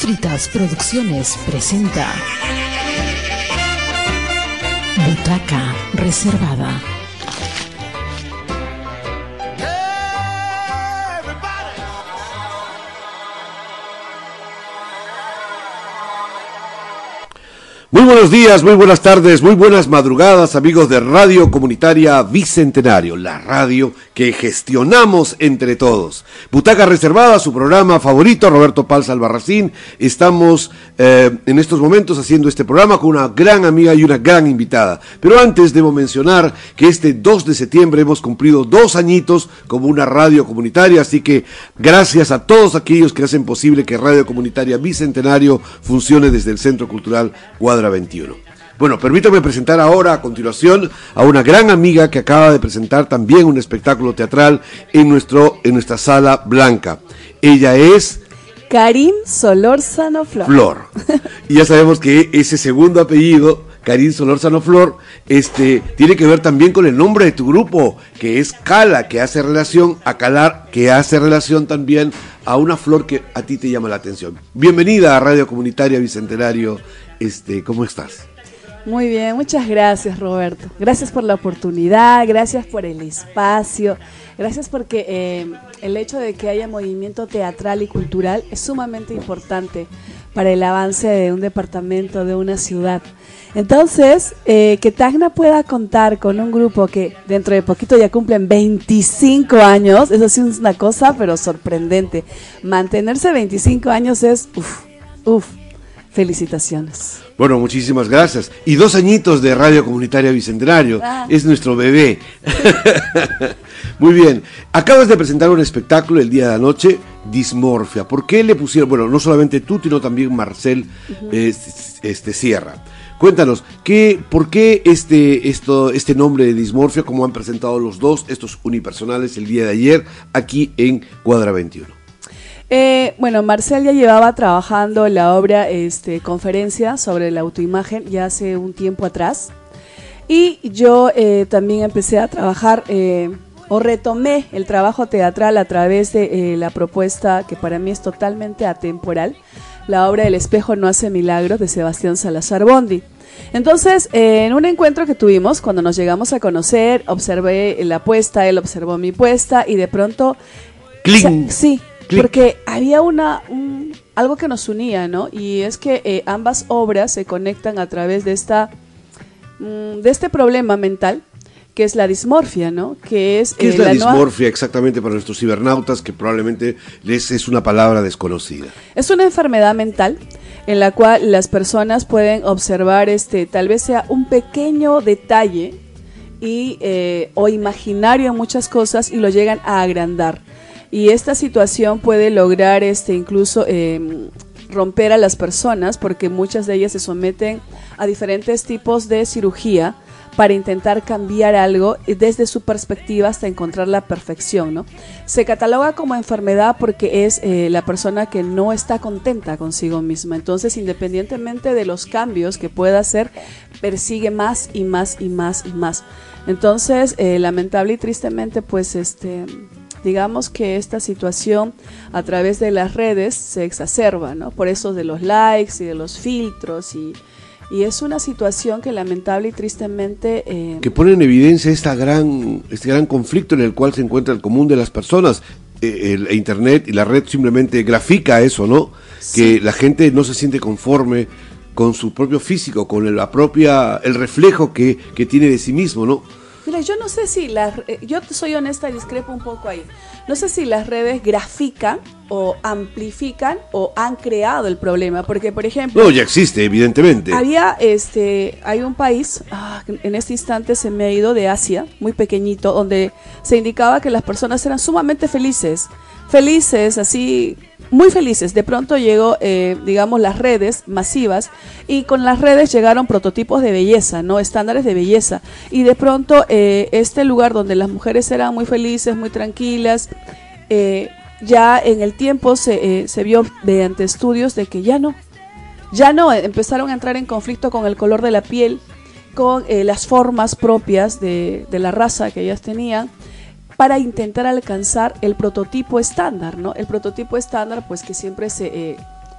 Fritas Producciones presenta Butaca Reservada. Muy buenos días, muy buenas tardes, muy buenas madrugadas, amigos de Radio Comunitaria Bicentenario, la radio que gestionamos entre todos. Butaca Reservada, su programa favorito, Roberto Paz Albarracín. Estamos eh, en estos momentos haciendo este programa con una gran amiga y una gran invitada. Pero antes debo mencionar que este 2 de septiembre hemos cumplido dos añitos como una radio comunitaria, así que gracias a todos aquellos que hacen posible que Radio Comunitaria Bicentenario funcione desde el Centro Cultural Guadalajara 21. Bueno, permítame presentar ahora a continuación a una gran amiga que acaba de presentar también un espectáculo teatral en, nuestro, en nuestra sala blanca. Ella es... Karim Solórzano Flor. Flor. Y ya sabemos que ese segundo apellido, Karim Solórzano Flor, este, tiene que ver también con el nombre de tu grupo, que es Cala, que hace relación a Calar, que hace relación también a una flor que a ti te llama la atención. Bienvenida a Radio Comunitaria Bicentenario este, ¿cómo estás? Muy bien, muchas gracias Roberto. Gracias por la oportunidad, gracias por el espacio, gracias porque eh, el hecho de que haya movimiento teatral y cultural es sumamente importante para el avance de un departamento, de una ciudad. Entonces, eh, que Tacna pueda contar con un grupo que dentro de poquito ya cumplen 25 años, eso sí es una cosa, pero sorprendente. Mantenerse 25 años es, uff, uff, Felicitaciones. Bueno, muchísimas gracias. Y dos añitos de Radio Comunitaria Bicentenario. Ah. Es nuestro bebé. Muy bien. Acabas de presentar un espectáculo el día de la noche, Dismorfia. ¿Por qué le pusieron, bueno, no solamente tú, sino también Marcel este, Sierra? Cuéntanos, ¿qué, ¿por qué este, esto, este nombre de Dismorfia, como han presentado los dos, estos unipersonales, el día de ayer, aquí en Cuadra 21? Eh, bueno, Marcel ya llevaba trabajando en la obra este, conferencia sobre la autoimagen ya hace un tiempo atrás. Y yo eh, también empecé a trabajar eh, o retomé el trabajo teatral a través de la propuesta que para mí es totalmente atemporal, la obra El espejo no hace milagros de Sebastián Salazar Bondi. Entonces, en un encuentro que tuvimos, cuando nos llegamos a conocer, observé la puesta, él observó mi puesta y de pronto... sí, porque había una algo que nos unía, ¿no? Y es que eh, ambas obras se conectan a través de esta mm, de este problema mental que es la dismorfia, ¿no? Que es, ¿Qué es eh, la, dismorfia exactamente para nuestros cibernautas que probablemente les es una palabra desconocida? Es una enfermedad mental en la cual las personas pueden observar este tal vez sea un pequeño detalle y eh, o imaginario en muchas cosas y lo llegan a agrandar y esta situación puede lograr este incluso em, romper a las personas porque muchas de ellas se someten a diferentes tipos de cirugía para intentar cambiar algo desde su perspectiva hasta encontrar la perfección, ¿no? Se cataloga como enfermedad porque es eh, la persona que no está contenta consigo misma. Entonces, independientemente de los cambios que pueda hacer, persigue más y más y más y más. Entonces, eh, lamentable y tristemente, pues este digamos que esta situación a través de las redes se exacerba, ¿no? Por eso de los likes y de los filtros y, y es una situación que lamentable y tristemente... Eh, que pone en evidencia esta gran, este gran conflicto en el cual se encuentra el común de las personas. Eh, el, Internet y la red simplemente grafica eso, ¿no? Que la gente no se siente conforme con su propio físico, con la propia, el reflejo que, que tiene de sí mismo, ¿no? Mira, yo no sé si las... Yo soy honesta y discrepo un poco ahí. No sé si las redes grafican o amplifican o han creado el problema, porque por ejemplo... No, ya existe, evidentemente. Había, este, hay un país, ah, en este instante se me ha ido de Asia, muy pequeñito, donde se indicaba que las personas eran sumamente felices, felices, así muy felices. De pronto llegó, eh, digamos, las redes masivas y con las redes llegaron prototipos de belleza, ¿no? Estándares de belleza. Y de pronto eh, este lugar donde las mujeres eran muy felices, muy tranquilas, eh, ya en el tiempo se, se vio mediante estudios de que ya no. Ya no, empezaron a entrar en conflicto con el color de la piel, con las formas propias de, de la raza que ellas tenían para intentar alcanzar el prototipo estándar, ¿no? El prototipo estándar, pues que siempre se, eh,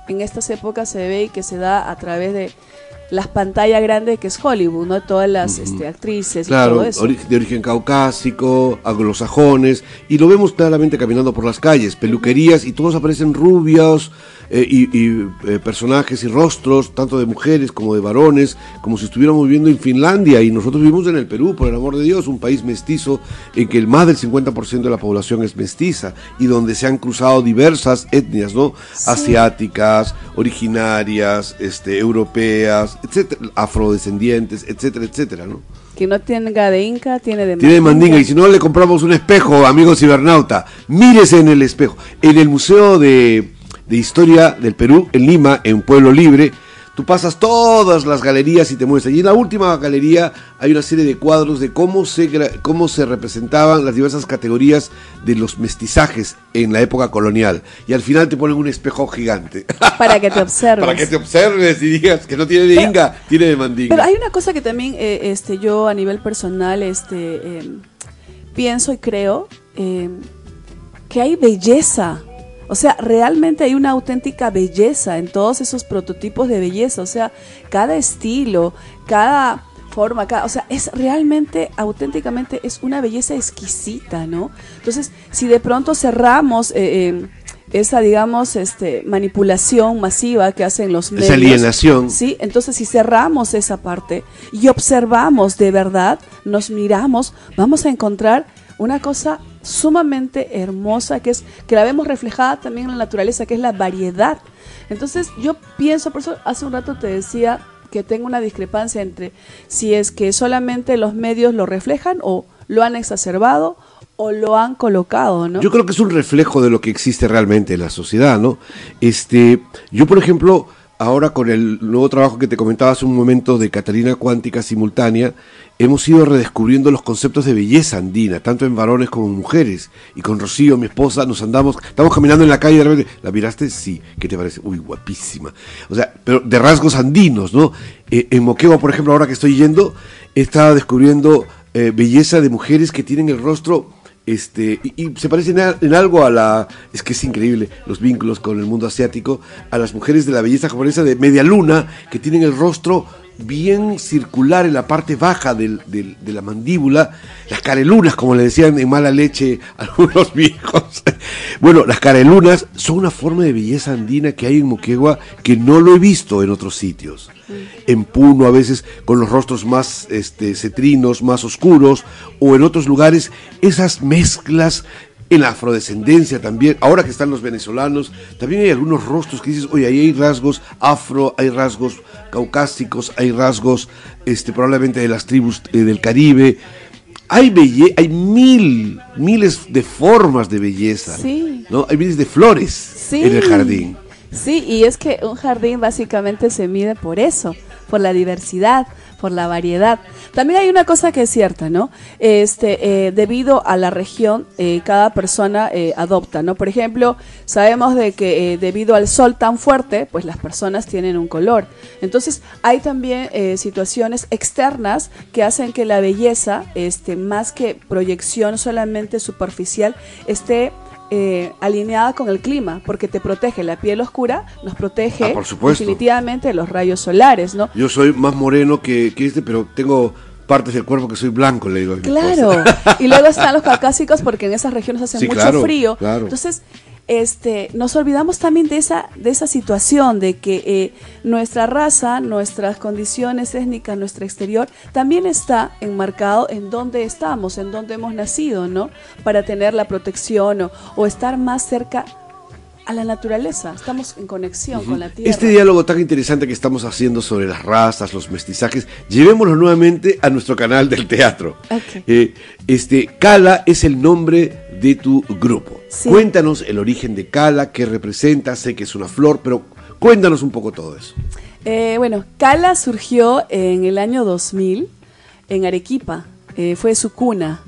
en estas épocas se ve y que se da a través de las pantallas grandes que es Hollywood, ¿no? Todas las este, actrices y todo eso. de origen caucásico, anglosajones, y lo vemos claramente caminando por las calles, peluquerías, y todos aparecen rubios, eh, y, eh, personajes y rostros, tanto de mujeres como de varones, como si estuviéramos viviendo en Finlandia, y nosotros vivimos en el Perú, por el amor de Dios, un país mestizo en que el más del 50% de la población es mestiza, y donde se han cruzado diversas etnias, ¿no? Asiáticas, originarias, este, europeas, etcétera, afrodescendientes, etcétera, etcétera, ¿no? Que no tenga de Inca, tiene de Tiene de Mandinga. Y si no, le compramos un espejo, amigo cibernauta. Mírese en el espejo. En el Museo de, de Historia del Perú, en Lima, en Pueblo Libre, Tú pasas todas las galerías y te muestras. Y en la última galería hay una serie de cuadros de cómo se, cómo se representaban las diversas categorías de los mestizajes en la época colonial. Y al final te ponen un espejo gigante. Para que te observes. Para que te observes y digas que no tiene de inga, tiene de mandinga. Pero hay una cosa que también eh, este, yo a nivel personal este, em, pienso y creo, em, que hay belleza o sea, realmente hay una auténtica belleza en todos esos prototipos de belleza. O sea, cada estilo, cada forma, cada, o sea, es realmente, auténticamente, es una belleza exquisita, ¿no? Entonces, si de pronto cerramos eh, em, esa, digamos, este, manipulación masiva que hacen los medios. Esa alienación. Sí, entonces si cerramos esa parte y observamos de verdad, nos miramos, vamos a encontrar una cosa sumamente hermosa que es que la vemos reflejada también en la naturaleza, que es la variedad. Entonces, yo pienso, por eso hace un rato te decía que tengo una discrepancia entre si es que solamente los medios lo reflejan o lo han exacerbado o lo han colocado, ¿no? Yo creo que es un reflejo de lo que existe realmente en la sociedad, ¿no? Este, yo por ejemplo, ahora con el nuevo trabajo que te comentaba hace un momento de Catalina Cuántica Simultánea, hemos ido redescubriendo los conceptos de belleza andina, tanto en varones como en mujeres. Y con Rocío, mi esposa, nos andamos, estamos caminando en la calle y de repente, ¿la miraste? Sí, ¿qué te parece? Uy, guapísima. O sea, pero de rasgos andinos, ¿no? Eh, en Moquegua, por ejemplo, ahora que estoy yendo, he estado descubriendo eh, belleza de mujeres que tienen el rostro este, y, se parece en, algo a la, es que es increíble, los vínculos con el mundo asiático, a las mujeres de la belleza japonesa de media luna, que tienen el rostro bien circular en la parte baja de la mandíbula, las carelunas, como le decían en mala leche algunos viejos. Bueno, las carelunas son una forma de belleza andina que hay en Moquegua que no lo he visto en otros sitios. En Puno a veces con los rostros más este, cetrinos, más oscuros, o en otros lugares esas mezclas en la afrodescendencia también, ahora que están los venezolanos, también hay algunos rostros que dices, oye, ahí hay rasgos afro, hay rasgos caucásicos, hay rasgos este, probablemente de las tribus eh, del Caribe. Hay, belle hay mil, miles de formas de belleza, ¿no? Hay miles de flores en el jardín. Sí, y es que un jardín básicamente se mide por eso, por la diversidad, por la variedad. También hay una cosa que es cierta, ¿no? Este, eh, debido a la región, eh, cada persona eh, adopta, ¿no? Por ejemplo, sabemos de que debido al sol tan fuerte, pues las personas tienen un color. Entonces, hay también situaciones externas que hacen que la belleza, este, más que proyección solamente superficial, esté eh, alineada con el clima, porque te protege la piel oscura, nos protege ah, definitivamente los rayos solares, ¿no? Yo soy más moreno que, que este, pero tengo partes del cuerpo que soy blanco, le digo. claro, y luego están los caucásicos porque en esas regiones hace mucho frío. Entonces, este, nos olvidamos también de esa, de esa situación, de que eh, nuestra raza, nuestras condiciones étnicas, nuestro exterior, también está enmarcado en dónde estamos, en dónde hemos nacido, ¿no? Para tener la protección o, o estar más cerca a la naturaleza, estamos en conexión con la tierra. Este diálogo tan interesante que estamos haciendo sobre las razas, los mestizajes, llevémoslo nuevamente a nuestro canal del teatro. Eh, este, Cala es el nombre de tu grupo. Cuéntanos el origen de Cala, qué representa, sé que es una flor, pero cuéntanos un poco todo eso. Eh, bueno, Cala surgió en el año 2000 en Arequipa, eh, fue su cuna.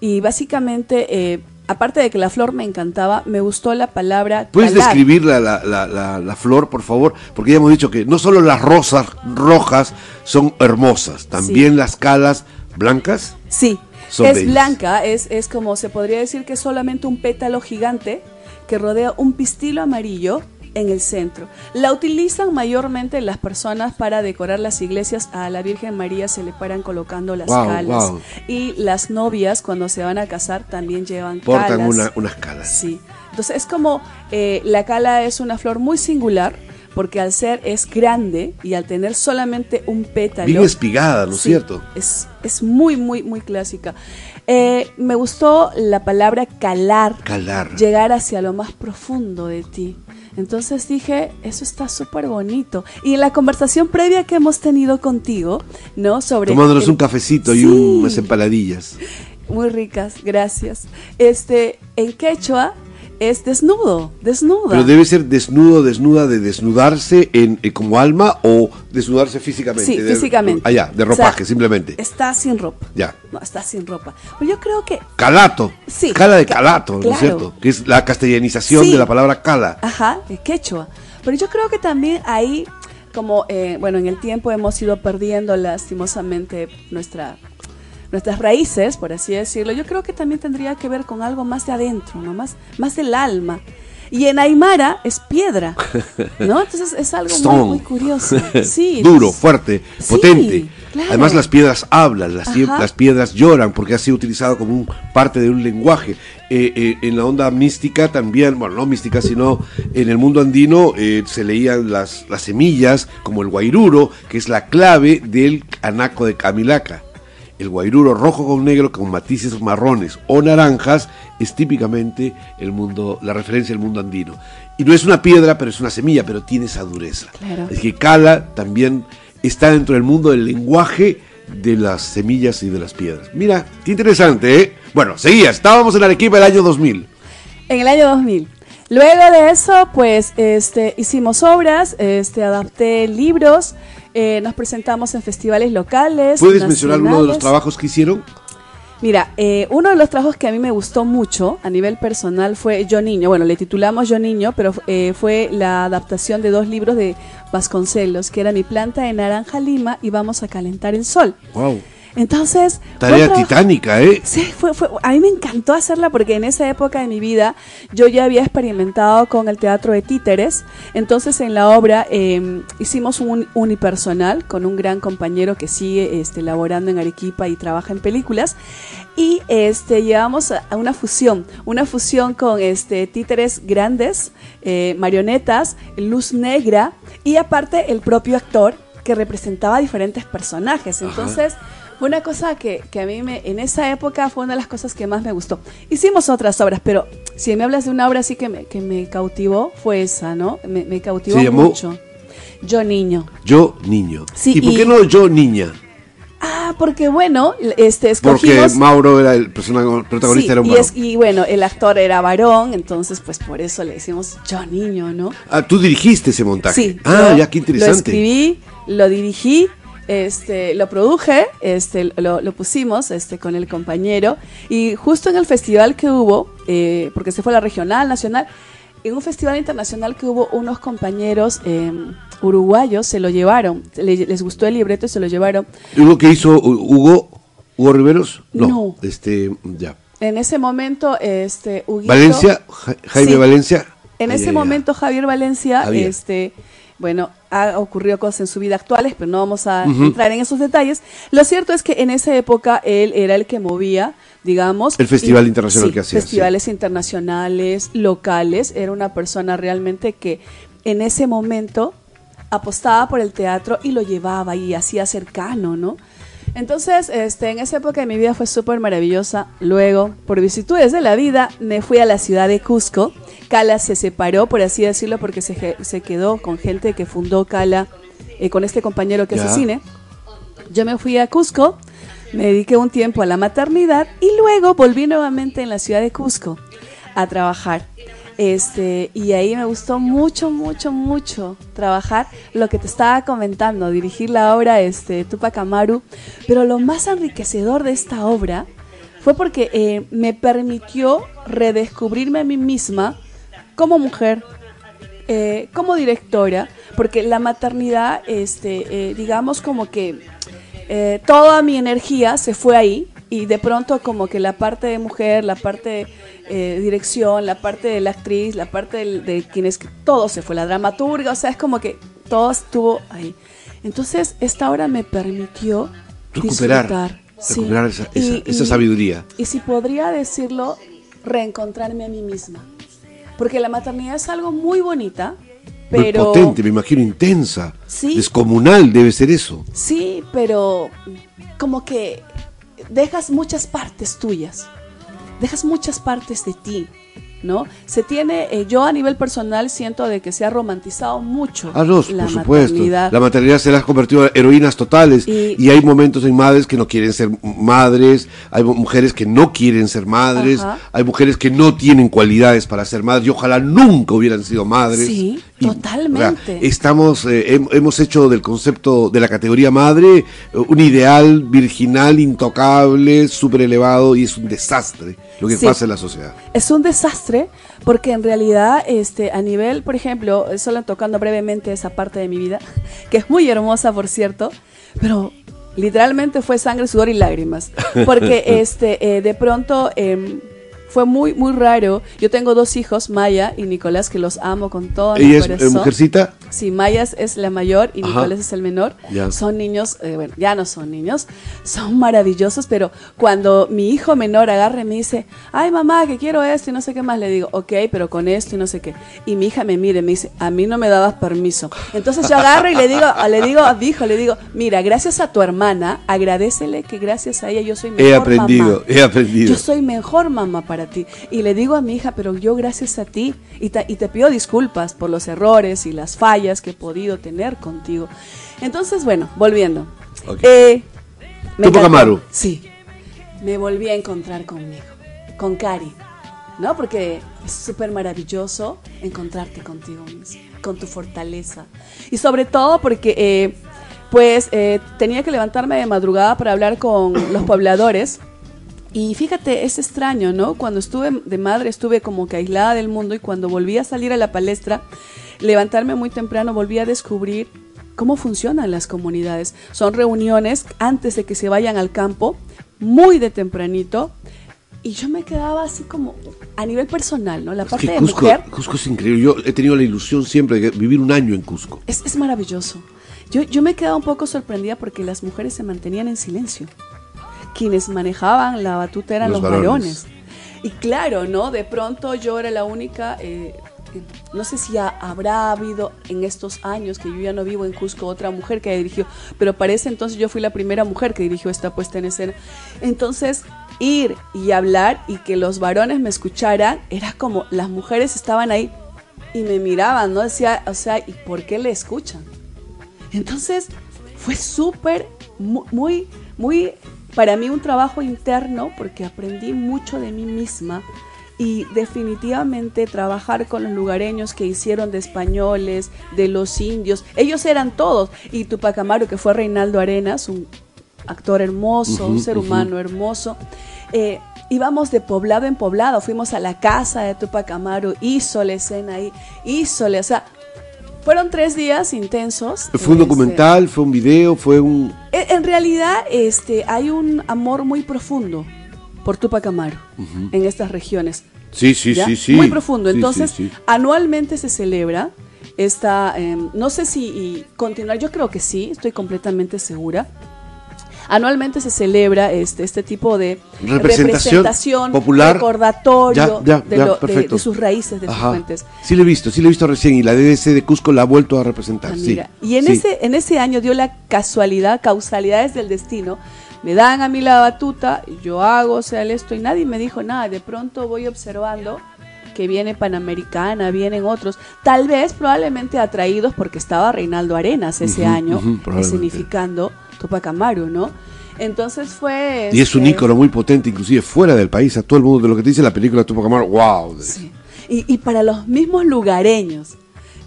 Y básicamente aparte de que la flor me encantaba, me gustó la palabra. ¿Puedes describir la, la, flor, por favor? Porque ya hemos dicho que no solo las rosas rojas son hermosas, también las calas blancas. Sí, es blanca, es, es como se podría decir que es solamente un pétalo gigante que rodea un pistilo amarillo en el centro. La utilizan mayormente las personas para decorar las iglesias. A la Virgen María se le paran colocando las Wow, calas. wow. Y las novias, cuando se van a casar, también llevan Portan calas. una- unas calas. Sí. Entonces es como eh, la cala es una flor muy singular porque al ser es grande y al tener solamente un pétalo. Bien espigada, ¿no es Sí, cierto? Es, es muy, muy, muy clásica. Eh, me gustó la palabra calar. Calar. Llegar hacia lo más profundo de ti. Entonces dije, eso está súper bonito. Y en la conversación previa que hemos tenido contigo, ¿no? Sobre. Tomándonos el- un cafecito y unas empanadillas. Muy ricas, gracias. Este, en quechua es desnudo, desnuda. Pero debe ser desnudo, desnuda, de desnudarse en, eh, como alma o desnudarse físicamente. Sí, de- físicamente. Ah, ya, de O sea, ropaje, simplemente. Está sin ropa. Ya. No, está sin ropa. Pero yo creo que Calato. Sí. Cala de Ca- calato, ¿no claro. es cierto? Que es la castellanización Sí. de la palabra cala. Ajá, es quechua. Pero yo creo que también ahí, como, eh, bueno, en el tiempo hemos ido perdiendo lastimosamente nuestra, nuestras raíces, por así decirlo. Yo creo que también tendría que ver con algo más de adentro, ¿no? Más, más del alma. Y en Aymara es piedra, ¿no? Entonces es algo muy, curioso. Sí, Duro, fuerte, Sí, potente. claro. Además las piedras hablan, las, las piedras lloran porque ha sido utilizado como un, parte de un lenguaje. Eh, eh, en la onda mística también, bueno, no mística, sino en el mundo andino eh, se leían las, las semillas como el guairuro, que es la clave del anaco de Camilaca. El guairuro rojo con negro con matices marrones o naranjas es típicamente el mundo, la referencia del mundo andino. Y no es una piedra, pero es una semilla, pero tiene esa dureza. Claro. Es que Cala también está dentro del mundo del lenguaje de las semillas y de las piedras. Mira, qué interesante, ¿eh? Bueno, seguía, estábamos en Arequipa el año 2000. En el año 2000. Luego de eso, pues, este, hicimos obras, este, adapté libros, eh, nos presentamos en festivales locales. ¿Puedes mencionar uno de los trabajos que hicieron? Mira, eh, uno de los trabajos que a mí me gustó mucho a nivel personal fue Yo Niño. Bueno, le titulamos Yo Niño, pero eh, fue la adaptación de dos libros de Vasconcelos, que era Mi planta de naranja lima y Vamos a calentar el sol. Wow. Entonces, Tarea titánica, ¿eh? Sí, fue, fue, a mí me encantó hacerla porque en esa época de mi vida yo ya había experimentado con el teatro de títeres. Entonces en la obra eh, hicimos un unipersonal con un gran compañero que sigue este, laborando en Arequipa y trabaja en películas. Y este, llevamos a, una fusión, una fusión con este, títeres grandes, eh, marionetas, luz negra y aparte el propio actor que representaba diferentes personajes. Entonces... una cosa que, que a mí me, en esa época fue una de las cosas que más me gustó. Hicimos otras obras, pero si me hablas de una obra así que me, que me cautivó, fue esa, ¿no? Me, me cautivó ¿Se llamó? mucho. Yo niño. Yo niño. Sí, ¿Y por y- qué no yo niña? Ah, porque bueno, este, Porque escogimos... Mauro era el protagonista, Sí, era un y, es- y bueno, el actor era varón, entonces pues por eso le decimos yo niño, ¿no? Ah, tú dirigiste ese montaje. Sí. ah, ya, qué Lo interesante. escribí, lo dirigí, este, lo produje, este, lo, lo pusimos este, con el compañero. Y justo en el festival que hubo, eh, porque se fue a la regional, nacional, en un festival internacional que hubo unos compañeros eh, uruguayos, se lo llevaron, le- les gustó el libreto y se lo llevaron. ¿Hugo que hizo Hu- Hugo? ¿Hugo Riveros? No. No. Este, ya. En ese momento, este, Huguito- Valencia, Ja- Jaime Sí. Valencia. En Ay, ese ay, ay. momento Javier Valencia, Javier. este, bueno, ha ocurrido cosas en su vida actuales, pero no vamos a entrar en esos detalles. Lo cierto es que en esa época él era el que movía, digamos, El festival y- internacional sí, que hacía, festivales internacionales, locales. Era una persona realmente que en ese momento apostaba por el teatro y lo llevaba y hacía cercano, ¿no? Entonces, este, en esa época de mi vida fue súper maravillosa. Luego, por vicisitudes de la vida, me fui a la ciudad de Cusco. Cala se separó, por así decirlo, porque se, se quedó con gente que fundó Cala, eh, con este compañero que hace cine. Yo me fui a Cusco, me dediqué un tiempo a la maternidad y luego volví nuevamente en la ciudad de Cusco a trabajar. Este, y ahí me gustó mucho, mucho, mucho trabajar lo que te estaba comentando, dirigir la obra este, Tupac Amaru. Pero lo más enriquecedor de esta obra fue porque eh, me permitió redescubrirme a mí misma como mujer, eh, como directora, porque la maternidad, este, eh, digamos como que toda mi energía se fue ahí, y de pronto como que la parte de mujer, la parte eh, dirección, la parte de la actriz, la parte de, de quienes, todo se fue, la dramaturga, o sea, es como que todo estuvo ahí. Entonces, esta obra me permitió Recuperar, disfrutar, sí. recuperar esa, esa- Y- esa y- sabiduría. Y si podría decirlo, reencontrarme a mí misma. Porque la maternidad es algo muy bonita, Muy pero... potente, me imagino, intensa. Sí. Descomunal debe ser eso. Sí, pero como que dejas muchas partes tuyas, dejas muchas partes de ti, ¿no? Se tiene, eh, yo a nivel personal siento de que se ha romantizado mucho Ah, no, la por supuesto. maternidad. La maternidad se las ha convertido en heroínas totales. Y- Y, hay momentos en madres que no quieren ser madres, hay mu- mujeres que no quieren ser madres, Ajá. hay mujeres que no tienen cualidades para ser madres y ojalá nunca hubieran sido madres. Sí, totalmente. o sea, estamos, eh, hem- hemos hecho del concepto de la categoría madre eh, un ideal virginal, intocable, súper elevado y es un desastre lo que Sí. pasa en la sociedad. Es un desastre porque en realidad, este, a nivel, por ejemplo, solo tocando brevemente esa parte de mi vida, que es muy hermosa, por cierto, pero literalmente fue sangre, sudor y lágrimas, porque este, eh, de pronto em, fue muy, muy raro. Yo tengo dos hijos, Maya y Nicolás, que los amo con todo mi Ella es eh, corazón. mujercita. Sí, Maya es- la mayor y Ajá. Nicolás es el menor. Ya. Son niños, eh, bueno, ya no son niños, son maravillosos, pero cuando mi hijo menor agarra y me dice, ay mamá, que quiero esto y no sé qué más, le digo, ok, pero con esto y no sé qué. Y mi hija me mira y me dice, a mí no me dabas permiso. Entonces yo agarro y le digo, le digo a mi hijo, le digo, mira, gracias a tu hermana, agradecele que gracias a ella yo soy mejor He aprendido, mamá. he aprendido. Yo soy mejor mamá para ti. Y le digo a mi hija, pero yo gracias a ti, y te, y te pido disculpas por los errores y las fallas que he podido tener contigo. Entonces, bueno, volviendo. Ok. Eh, me Tupac encantó. Amaru. Sí. Me volví a encontrar conmigo, con Cari. ¿No? Porque es súper maravilloso encontrarte contigo mismo, con tu fortaleza. Y sobre todo porque, eh, pues, eh, tenía que levantarme de madrugada para hablar con los pobladores. Y fíjate, es extraño, ¿no? Cuando estuve de madre estuve como que aislada del mundo y cuando volví a salir a la palestra, levantarme muy temprano, volví a descubrir cómo funcionan las comunidades. Son reuniones antes de que se vayan al campo, muy de tempranito. Y yo me quedaba así como a nivel personal, ¿no? La Es parte que de Cusco, mujer Cusco es increíble. Yo he tenido la ilusión siempre de vivir un año en Cusco. es, es maravilloso. Yo, yo me quedaba un poco sorprendida porque las mujeres se mantenían en silencio. Quienes manejaban la batuta eran Los los, varones. varones. Y claro, ¿no? De pronto yo era la única, eh, eh, no sé si ya habrá habido en estos años que yo ya no vivo en Cusco otra mujer que haya dirigido, pero parece entonces yo fui la primera mujer que dirigió esta puesta en escena. Entonces, ir y hablar y que los varones me escucharan, era como las mujeres estaban ahí y me miraban, ¿no? Decía, o sea, ¿y por qué le escuchan? Entonces, fue súper, mu- muy, muy, para mí un trabajo interno porque aprendí mucho de mí misma y definitivamente trabajar con los lugareños que hicieron de españoles, de los indios, ellos eran todos, y Tupac Amaru que fue Reinaldo Arenas, un actor hermoso, un ser humano hermoso. Eh, íbamos de poblado en poblado, fuimos a la casa de Tupac Amaru, hizo la escena ahí, hizo la, o sea, fueron tres días intensos. Fue un Este, documental, fue un video, fue un... en realidad, este, hay un amor muy profundo por Tupac Amaru en estas regiones. Sí, sí, ¿ya? sí, sí. Muy profundo. Entonces, sí, sí. anualmente se celebra esta, em, no sé si y continuar, yo creo que sí, estoy completamente segura. Anualmente se celebra este, este tipo de Representación popular. recordatorio Ya, ya, de, lo- de- sus raíces, de sus fuentes. Sí lo he visto, sí lo he visto recién y la DDC de Cusco la ha vuelto a representar. Ah, sí. Y en, sí. ese, en ese año dio la casualidad, causalidades del destino. Me dan a mí la batuta, yo hago, o sea, esto y nadie me dijo nada. De pronto voy observando que viene Panamericana, vienen otros, tal vez probablemente atraídos porque estaba Reinaldo Arenas ese año escenificando Tupac Amaru, ¿no? Entonces fue... Y es un este, ícono muy potente, inclusive fuera del país, a todo el mundo de lo que te dice la película Tupac Amaru, wow. Sí. Y, y para los mismos lugareños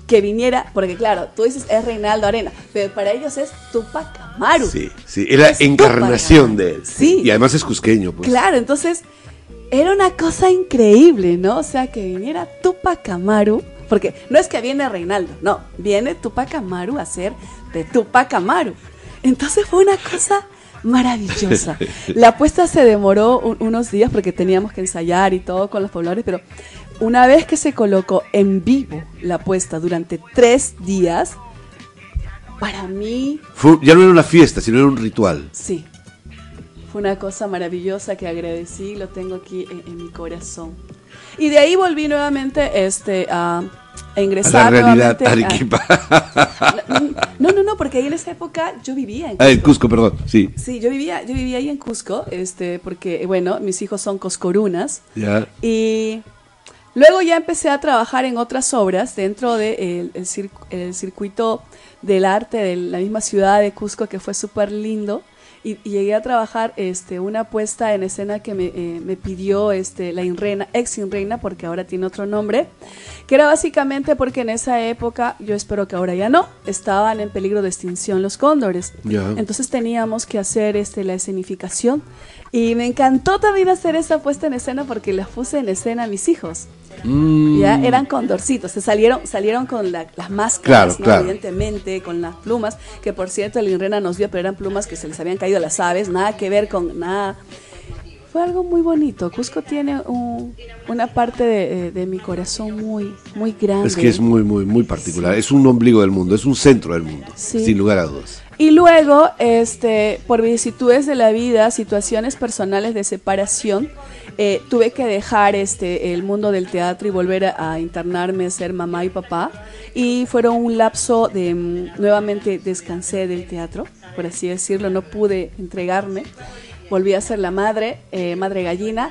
que viniera, porque claro, tú dices es Reinaldo Arena, pero para ellos es Tupac Amaru. Sí, sí, era Es encarnación de él. Sí. Y además es cusqueño, pues. Claro, entonces era una cosa increíble, ¿no? O sea, que viniera Tupac Amaru, porque no es que viene Reinaldo, no, viene Tupac Amaru a ser de Tupac Amaru. Entonces fue una cosa maravillosa. La apuesta se demoró un- unos días porque teníamos que ensayar y todo con los pobladores, pero una vez que se colocó en vivo la apuesta durante tres días, para mí Fue- ya no era una fiesta, sino era un ritual. Sí. Fue una cosa maravillosa que agradecí, lo tengo aquí en, en mi corazón. Y de ahí volví nuevamente este, a, a A ingresar la realidad a- Arequipa. No, no, no, porque ahí en esa época yo vivía en Ah, en Cusco, perdón. Sí. Sí, yo vivía, yo vivía ahí en Cusco, este, porque, bueno, mis hijos son coscorunas. Ya. Y luego ya empecé a trabajar en otras obras dentro del de el, el circuito del arte de la misma ciudad de Cusco, que fue súper lindo. Y, y llegué a trabajar este, una puesta en escena que me, eh, me pidió este, la Inreina, ex Inreina, porque ahora tiene otro nombre, que era básicamente porque en esa época, yo espero que ahora ya no, estaban en peligro de extinción los cóndores. Entonces teníamos que hacer este, la escenificación. Y me encantó también hacer esa puesta en escena porque las puse en escena a mis hijos. Mm. Ya eran condorcitos, se salieron, salieron con la- las máscaras, Claro, ¿no? claro. evidentemente, con las plumas, que por cierto el Inrena nos dio, pero eran plumas que se les habían caído a las aves, nada que ver con nada. Fue algo muy bonito. Cusco tiene un- una parte de, de mi corazón muy, muy grande. Es que es muy, muy, muy particular. Es un ombligo del mundo, es un centro del mundo, Sí. sin lugar a dudas. Y luego, este, por vicisitudes de la vida, situaciones personales de separación, eh, tuve que dejar este, el mundo del teatro y volver a, a internarme ser mamá y papá. Y fueron un lapso de, mm, nuevamente descansé del teatro, por así decirlo, no pude entregarme. Volví a ser la madre, eh, madre gallina.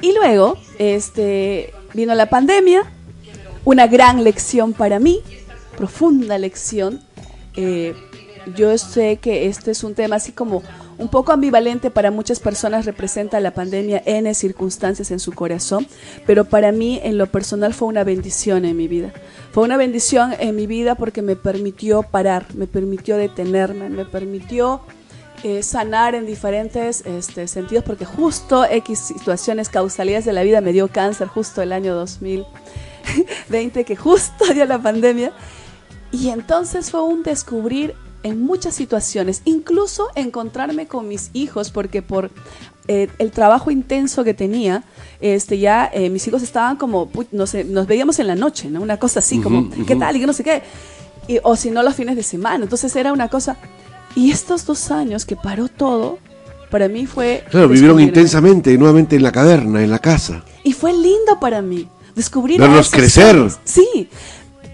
Y luego, este, vino la pandemia, una gran lección para mí, profunda lección. Eh, yo sé que este es un tema así como un poco ambivalente para muchas personas, representa la pandemia en circunstancias en su corazón, pero para mí en lo personal fue una bendición en mi vida. Fue una bendición en mi vida porque me permitió parar, me permitió detenerme, me permitió eh, sanar en diferentes este, sentidos, porque justo X situaciones, causalidades de la vida me dio cáncer justo el año 2020, que justo dio la pandemia. Y entonces fue un descubrir en muchas situaciones, incluso encontrarme con mis hijos, porque por eh, el trabajo intenso que tenía, este ya eh, mis hijos estaban como, no sé, nos veíamos en la noche, ¿no? Una cosa así, como, ¿qué tal? Y que no sé qué. Y- o si no, los fines de semana. Entonces era una cosa. Y estos dos años que paró todo, para mí fue. Claro, vivieron intensamente, nuevamente en la caverna, en la casa. Y fue lindo para mí descubrir Verlos crecer. seres. Sí,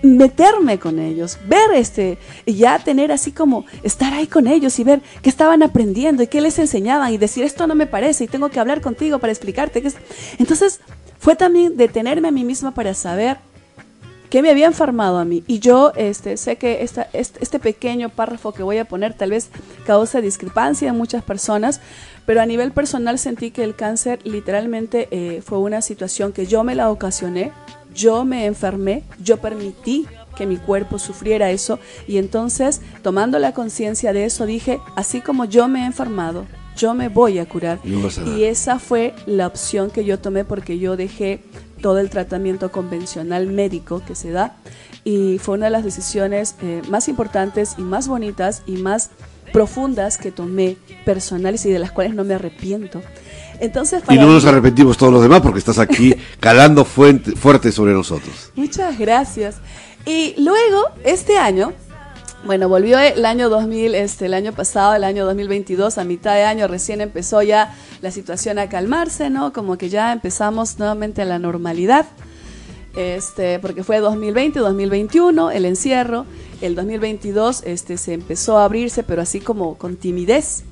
meterme con ellos, ver este, y ya tener así como estar ahí con ellos y ver qué estaban aprendiendo y qué les enseñaban y decir esto no me parece y tengo que hablar contigo para explicarte qué es. Entonces fue también detenerme a mí misma para saber que me había enfermado a mí. Y yo este, sé que esta, este, pequeño párrafo que voy a poner tal vez causa discrepancia en muchas personas, pero a nivel personal sentí que el cáncer literalmente eh, fue una situación que yo me la ocasioné, yo me enfermé, yo permití que mi cuerpo sufriera eso y entonces tomando la conciencia de eso dije, así como yo me he enfermado, yo me voy a curar. Y esa fue la opción que yo tomé porque yo dejé todo el tratamiento convencional médico que se da y fue una de las decisiones eh, más importantes y más bonitas y más profundas que tomé personales y de las cuales no me arrepiento. Entonces, Y no nos arrepentimos todos los demás porque estás aquí calando fuente- fuerte sobre nosotros. Muchas gracias. Y luego, este año, bueno, volvió el año 2000, este, el año pasado, el año 2022, a mitad de año recién empezó ya la situación a calmarse, ¿no? Como que ya empezamos nuevamente a la normalidad. Este, porque fue 2020, 2021, el encierro, el 2022 este, se empezó a abrirse, pero así como con timidez.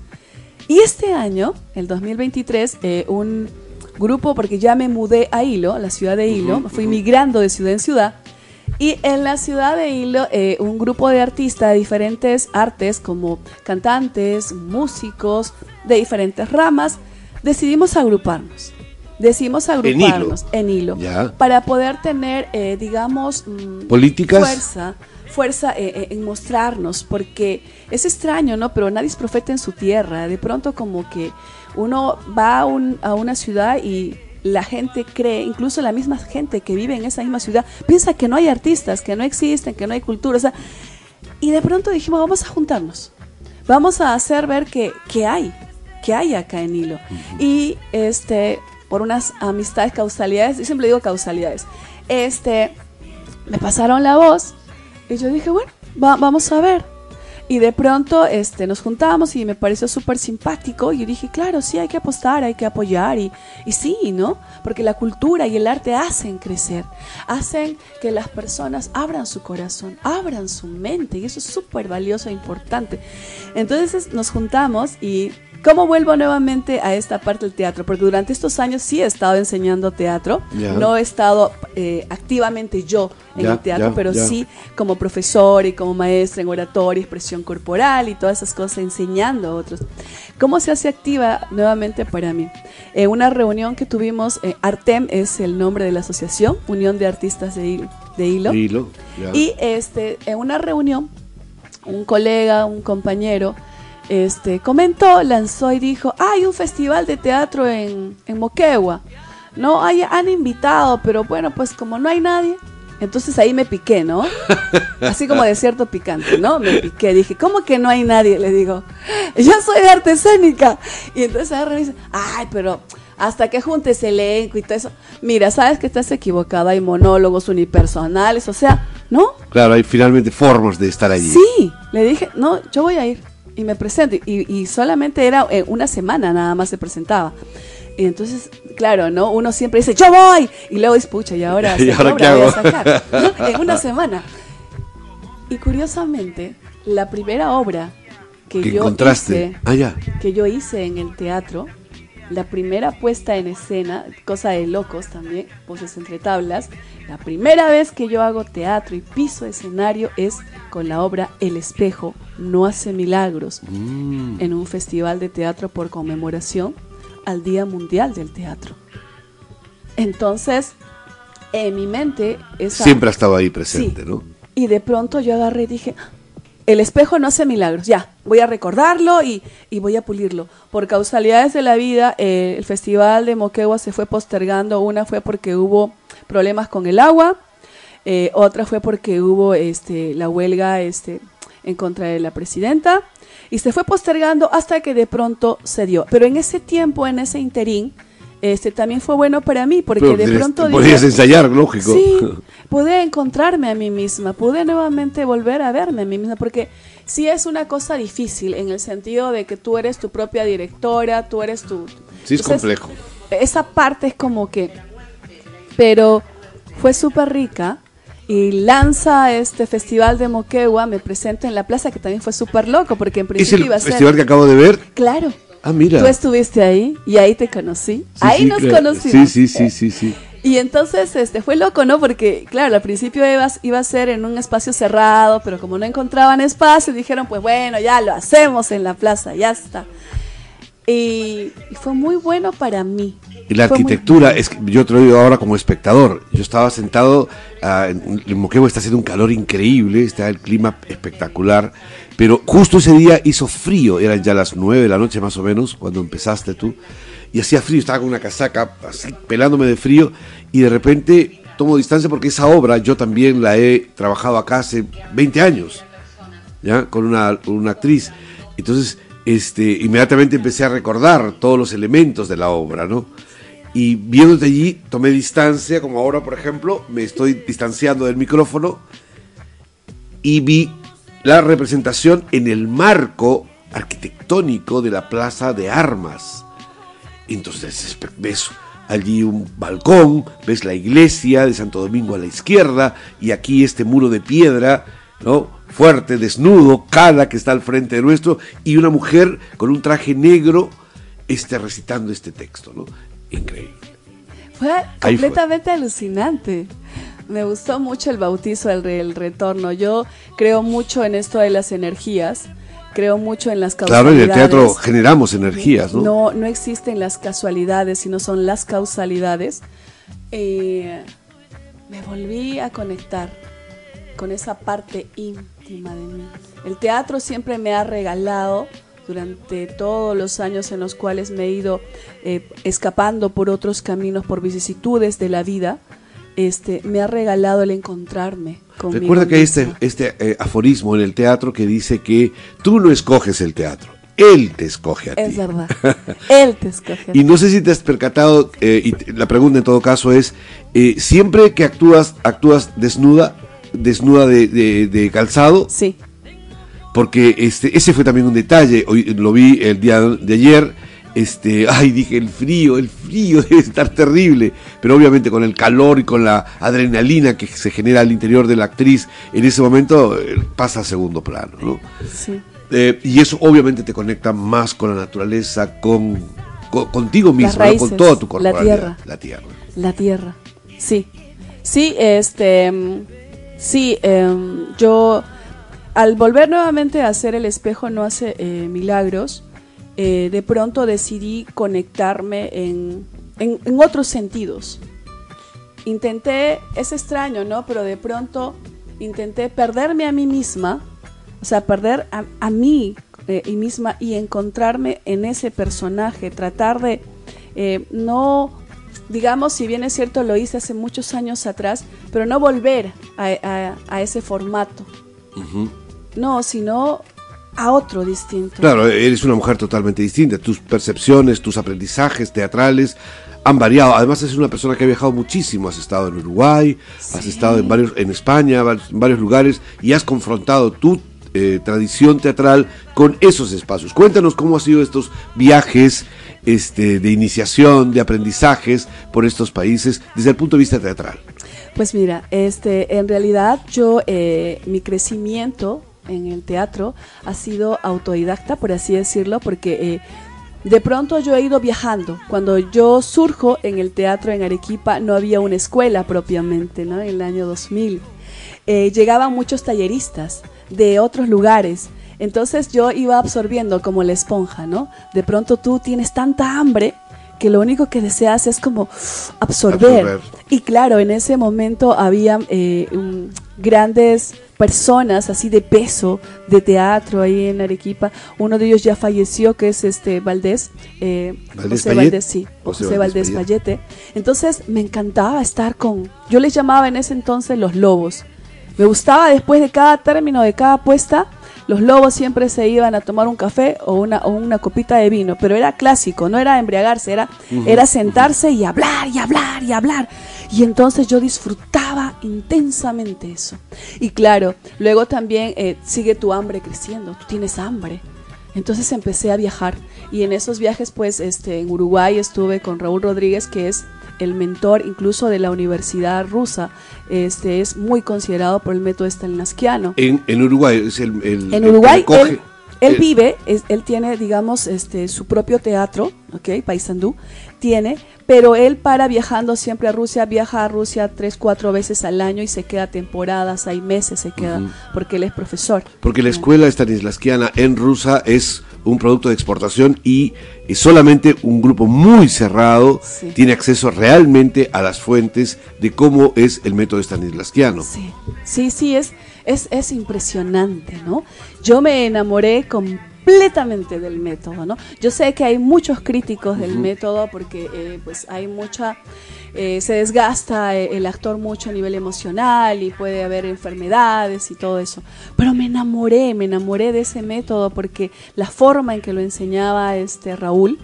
Y este año, el 2023, eh, un grupo, porque ya me mudé a Hilo, a la ciudad de Hilo, fui migrando de ciudad en ciudad, y en la ciudad de Hilo, eh, un grupo de artistas de diferentes artes, como cantantes, músicos, de diferentes ramas, decidimos agruparnos. Decidimos agruparnos en Hilo, Ya. para poder tener, eh, digamos, mm, Políticas. fuerza, fuerza eh, eh, en mostrarnos, porque es extraño, ¿no? Pero nadie es profeta en su tierra. De pronto como que uno va a, un- a una ciudad y la gente cree, incluso la misma gente que vive en esa misma ciudad, piensa que no hay artistas, que no existen, que no hay cultura. O sea, y de pronto dijimos, vamos a juntarnos. Vamos a hacer ver que, que hay, que hay acá en Hilo. Y este, por unas amistades, causalidades, y siempre digo causalidades, este, me pasaron la voz y yo dije, bueno, vamos a ver. Y de pronto este, nos juntamos y me pareció súper simpático y dije, claro, sí, hay que apostar, hay que apoyar y, y sí, ¿no? Porque la cultura y el arte hacen crecer, hacen que las personas abran su corazón, abran su mente y eso es súper valioso e importante. Entonces nos juntamos y ¿Cómo vuelvo nuevamente a esta parte del teatro? Porque durante estos años sí he estado enseñando teatro. No he estado eh, activamente yo en el teatro, pero sí como profesor y como maestra en oratoria, expresión corporal y todas esas cosas, enseñando a otros. ¿Cómo se hace activa nuevamente para mí? En una reunión que tuvimos, eh, Artem es el nombre de la asociación, Unión de Artistas de, de Hilo. Hilo y este, en una reunión, un colega, un compañero, este, comentó, lanzó y dijo, hay un festival de teatro en, en Moquegua. No, hay, han invitado, pero bueno, pues como no hay nadie, entonces ahí me piqué, ¿no? Así como de cierto picante, ¿no? Me piqué, dije, ¿cómo que no hay nadie? Le digo, yo soy de artesánica. Y entonces agarra y dice, ay, pero hasta que juntes elenco y todo eso. Mira, sabes que estás equivocada, hay monólogos unipersonales, o sea, ¿no? Claro, hay finalmente formas de estar allí. Sí, le dije, no, yo voy a ir y me presento. Y, solamente era eh, una semana nada más se presentaba. Y entonces, claro, ¿no? Uno siempre dice, yo voy. Y luego dice, pucha, y ahora, ¿Y ahora qué hago? sacar. En una semana. Y curiosamente, la primera obra que, yo hice, ah, que yo hice en el teatro, la primera puesta en escena, cosa de locos también, voces entre tablas, la primera vez que yo hago teatro y piso escenario es con la obra El espejo no hace milagros mm. en un festival de teatro por conmemoración al Día Mundial del Teatro. Entonces, en mi mente... Siempre ha estado ahí presente, ¿no? Y de pronto yo agarré y dije, el espejo no hace milagros, ya, voy a recordarlo y, voy a pulirlo. Por causalidades de la vida, eh, el festival de Moquegua se fue postergando. Una fue porque hubo problemas con el agua, eh, otra fue porque hubo este, la huelga este, en contra de la presidenta y se fue postergando hasta que de pronto se dio. Pero en ese tiempo, en ese interín, este también fue bueno para mí porque de pronto podías ensayar lógico sí pude encontrarme a mí misma pude nuevamente volver a verme a mí misma porque sí es una cosa difícil en el sentido de que tú eres tu propia directora tú eres tu sí es complejo esa parte es como que pero fue súper rica y lanza este festival de Moquegua, me presenta en la plaza, que también fue súper loco, porque en principio ¿Es el iba a ser... festival que acabo de ver? Claro. Ah, mira. Tú estuviste ahí y ahí te conocí. ahí nos conocimos. Sí, sí, sí, sí, sí. Y entonces este fue loco, ¿no? Porque, claro, al principio iba, iba a ser en un espacio cerrado, pero como no encontraban espacio, dijeron, pues bueno, ya lo hacemos en la plaza, ya está. Y, fue muy bueno para mí. Y la arquitectura, es que yo te lo digo ahora como espectador. Yo estaba sentado, uh, en Moquegua está haciendo un calor increíble, está el clima espectacular, pero justo ese día hizo frío, eran ya las nueve de la noche más o menos, cuando empezaste tú, y hacía frío, estaba con una casaca, así pelándome de frío, y de repente tomo distancia porque esa obra yo también la he trabajado acá hace 20 años, ¿ya? Con una, con una actriz. Entonces este, inmediatamente empecé a recordar todos los elementos de la obra, ¿no? Y viéndote allí, tomé distancia, como ahora, por ejemplo, me estoy distanciando del micrófono y vi la representación en el marco arquitectónico de la Plaza de Armas. Entonces ves allí un balcón, ves la iglesia de Santo Domingo a la izquierda y aquí este muro de piedra, ¿no? Fuerte, desnudo, cada que está al frente de nuestro, y una mujer con un traje negro este, recitando este texto, ¿no? Increíble. Fue completamente alucinante. Me gustó mucho el bautizo, el, el, retorno. Yo creo mucho en esto de las energías. Creo mucho en las causalidades. Claro, en el teatro generamos energías, ¿no? No, no existen las casualidades, sino son las causalidades. Eh, me volví a conectar con esa parte íntima de mí. El teatro siempre me ha regalado durante todos los años en los cuales me he ido eh, escapando por otros caminos, por vicisitudes de la vida, este, me ha regalado el encontrarme conmigo. Recuerda que hay este, este eh, aforismo en el teatro que dice que tú no escoges el teatro, Él te escoge a ti. Es verdad. Él te escoge. Y no sé si te has percatado, eh, y la pregunta en todo caso es, siempre que actúas, actúas desnuda, desnuda de, de, calzado. Sí. Porque este, ese fue también un detalle, hoy lo vi el día de ayer, este, ay, dije, el frío, el frío debe estar terrible, pero obviamente con el calor y con la adrenalina que se genera al interior de la actriz, en ese momento eh, pasa a segundo plano, ¿no? Sí. Eh, y eso obviamente te conecta más con la naturaleza, con, contigo mismo, con toda tu corporalidad. La tierra. La tierra. La tierra, sí. Sí, este, sí, em, yo al volver nuevamente a hacer el espejo no hace eh, milagros, eh, de pronto decidí conectarme en, en, otros sentidos. Intenté, es extraño, ¿no? Pero de pronto intenté perderme a mí misma, o sea, perder a, mí eh, y misma y encontrarme en ese personaje, tratar de no, digamos, si bien es cierto, lo hice hace muchos años atrás, pero no volver a, ese formato. No, sino a otro distinto. Claro, eres una mujer totalmente distinta. Tus percepciones, tus aprendizajes teatrales han variado. Además, es una persona que ha viajado muchísimo. Has estado en Uruguay, has estado en varios, en España, en varios lugares y has confrontado tu eh, tradición teatral con esos espacios. Cuéntanos cómo han sido estos viajes este, de iniciación, de aprendizajes por estos países desde el punto de vista teatral. Pues mira, este, en realidad yo, eh, mi crecimiento en el teatro ha sido autodidacta, por así decirlo, porque eh, de pronto yo he ido viajando. Cuando yo surjo en el teatro en Arequipa no había una escuela propiamente, ¿no? En el año 2000. Eh, llegaban muchos talleristas de otros lugares. Entonces yo iba absorbiendo como la esponja, ¿no? De pronto tú tienes tanta hambre que lo único que deseas es como absorber. Y claro, en ese momento había eh, grandes personas así de peso de teatro ahí en Arequipa. Uno de ellos ya falleció, que es este Valdés, eh, José Valdés, sí, José, Valdés Vallete. Entonces me encantaba estar con, yo les llamaba en ese entonces los lobos. Me gustaba después de cada término, de cada puesta, los lobos siempre se iban a tomar un café o una, o una copita de vino, pero era clásico, no era embriagarse, era, era sentarse y hablar y hablar y hablar. Y entonces yo disfrutaba intensamente eso. Y claro, luego también eh, sigue tu hambre creciendo, tú tienes hambre. Entonces empecé a viajar y en esos viajes pues este en Uruguay estuve con Raúl Rodríguez que es el mentor incluso de la Universidad Rusa, este es muy considerado por el método stalinskiano. En, en Uruguay es el, el En Uruguay él, vive, él tiene digamos este su propio teatro, ¿ok? Paisandú tiene, pero él para viajando siempre a Rusia, viaja a Rusia tres, cuatro veces al año y se queda temporadas, hay meses se queda, porque él es profesor. Porque la escuela stanislavskiana en Rusia es un producto de exportación y, solamente un grupo muy cerrado tiene acceso realmente a las fuentes de cómo es el método stanislavskiano. Sí, sí, sí, es, es, es impresionante, ¿no? Yo me enamoré con completamente del método, ¿no? Yo sé que hay muchos críticos del método porque eh, pues hay mucha, eh, se desgasta eh, el actor mucho a nivel emocional y puede haber enfermedades y todo eso, pero me enamoré, me enamoré de ese método porque la forma en que lo enseñaba este Raúl,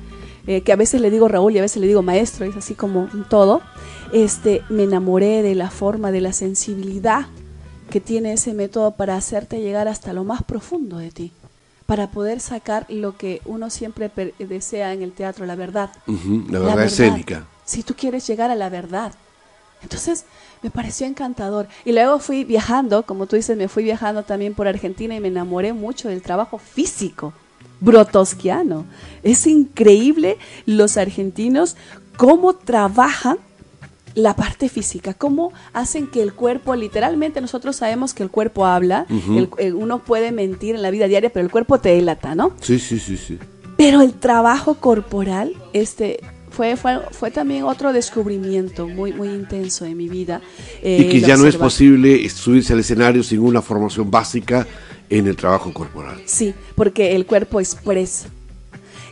que a veces le digo Raúl y a veces le digo maestro, es así como todo, este, me enamoré de la forma, de la sensibilidad que tiene ese método para hacerte llegar hasta lo más profundo de ti para poder sacar lo que uno siempre desea en el teatro, la verdad. la, verdad escénica. Si tú quieres llegar a la verdad. Entonces, me pareció encantador. Y luego fui viajando, como tú dices, me fui viajando también por Argentina y me enamoré mucho del trabajo físico, brotosquiano. Es increíble los argentinos cómo trabajan la parte física, cómo hacen que el cuerpo, literalmente nosotros sabemos que el cuerpo habla, eh, uno puede mentir en la vida diaria, pero el cuerpo te delata, ¿no? Sí, sí, sí, sí. Pero el trabajo corporal, este, fue, fue, fue también otro descubrimiento muy, muy intenso en mi vida. Eh, y que ya no es posible subirse al escenario sin una formación básica en el trabajo corporal. Sí, porque el cuerpo expresa.